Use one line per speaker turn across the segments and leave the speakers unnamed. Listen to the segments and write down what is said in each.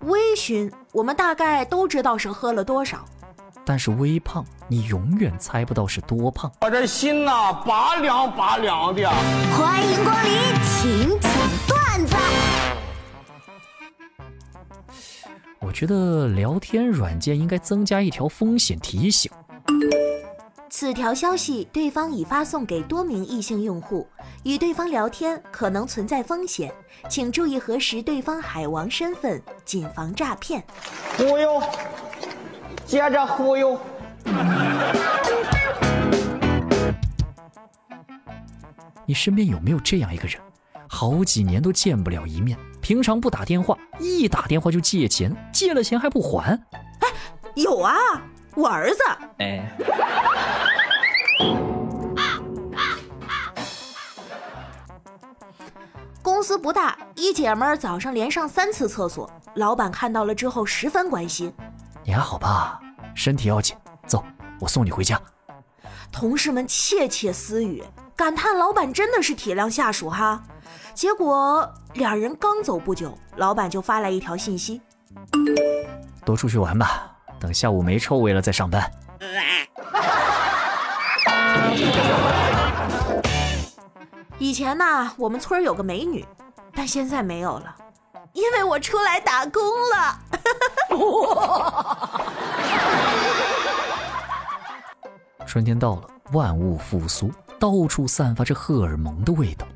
微醺，我们大概都知道是喝了多少，
但是微胖，你永远猜不到是多胖。
我这心呐，拔凉拔凉的。
欢迎光临，请讲段子。
我觉得聊天软件应该增加一条风险提醒。
此条消息对方已发送给多名异性用户，与对方聊天可能存在风险，请注意核实对方海王身份，谨防诈骗。
忽悠，接着忽悠。
你身边有没有这样一个人，好几年都见不了一面，平常不打电话，一打电话就借钱，借了钱还不还？
哎，有啊，我儿子。
哎。
公司不大，一姐们早上连上三次厕所，老板看到了之后十分关心。
你还好吧？身体要紧，走，我送你回家。
同事们窃窃私语，感叹老板真的是体谅下属哈。结果俩人刚走不久，老板就发来一条信息：
多出去玩吧，等下午没臭味了再上班。
以前呢，我们村有个美女，但现在没有了，因为我出来打工了。
春天到了，万物复苏，到处散发着荷尔蒙的味道。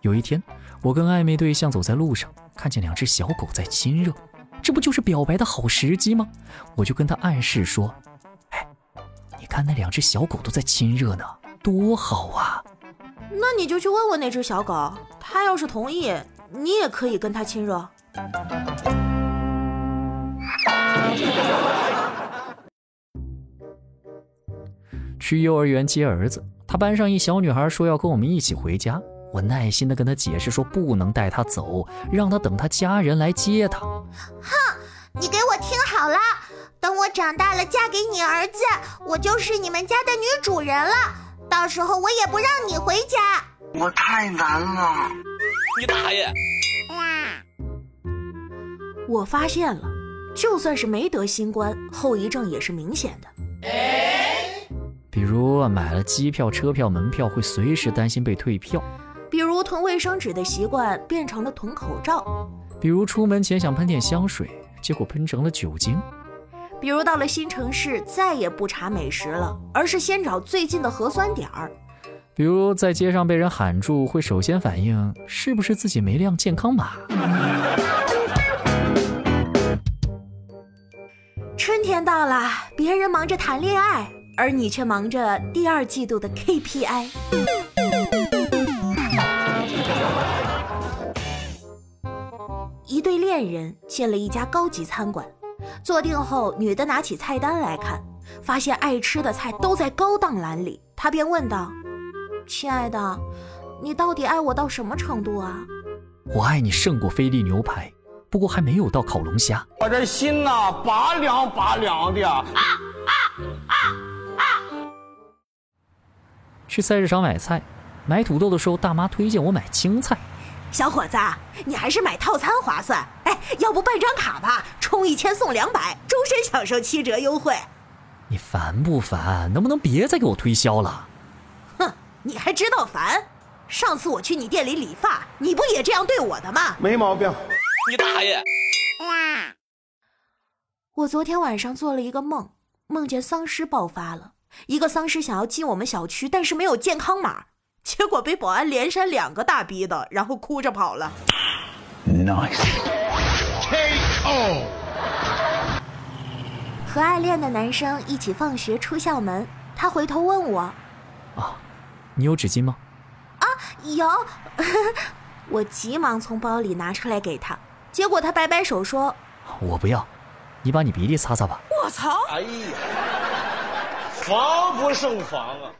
有一天，我跟暧昧对象走在路上，看见两只小狗在亲热，这不就是表白的好时机吗？我就跟他暗示说：“哎，你看那两只小狗都在亲热呢，多好啊！”
那你就去问问那只小狗，它要是同意，你也可以跟它亲热。
去幼儿园接儿子，他班上一小女孩说要跟我们一起回家，我耐心的跟他解释说不能带他走，让他等他家人来接他。
哼，你给我听好了，等我长大了嫁给你儿子，我就是你们家的女主人了。到时候我也不让你回家，
我太难了。
你大爷！
我发现了，就算是没得新冠，后遗症也是明显的。
比如买了机票、车票、门票，会随时担心被退票；
囤卫生纸的习惯变成了囤口罩；
比如出门前想喷点香水，结果喷成了酒精。
比如到了新城市，再也不查美食了，而是先找最近的核酸点儿。
比如在街上被人喊住，会首先反应是不是自己没亮健康码。
春天到了，别人忙着谈恋爱，而你却忙着第二季度的 KPI。一对恋人进了一家高级餐馆。坐定后，女的拿起菜单来看，发现爱吃的菜都在高档栏里，她便问道：“亲爱的，你到底爱我到什么程度啊？”“
我爱你胜过菲力牛排，不过还没有到烤龙虾。”“
我这心呐，拔凉拔凉的。”啊啊啊
啊！去菜市场买菜，买土豆的时候，大妈推荐我买青菜。
小伙子，你还是买套餐划算。哎，要不办张卡吧，充一千送两百，终身享受七折优惠。
你烦不烦？能不能别再给我推销了？
哼，你还知道烦？上次我去你店里理发，你不也这样对我的吗？
没毛病。
你大爷！
我昨天晚上做了一个梦，梦见丧尸爆发了，一个丧尸想要进我们小区，但是没有健康码。结果被保安连扇两个大逼的，然后哭着跑了。Nice，K.O. 和暗恋的男生一起放学出校门，他回头问我：“
啊，你有纸巾吗？”
啊，有。我急忙从包里拿出来给他，结果他摆摆手说：“
我不要，你把你鼻涕擦擦吧。”
我操！哎呀，
防不胜防啊！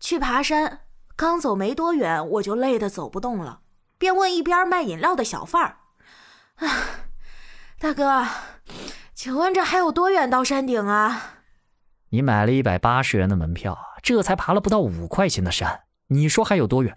去爬山，刚走没多远，我就累得走不动了，便问一边卖饮料的小贩儿：“啊，大哥，请问这还有多远到山顶啊？”
你买了一百八十元的门票，这才爬了不到五块钱的山，你说还有多远？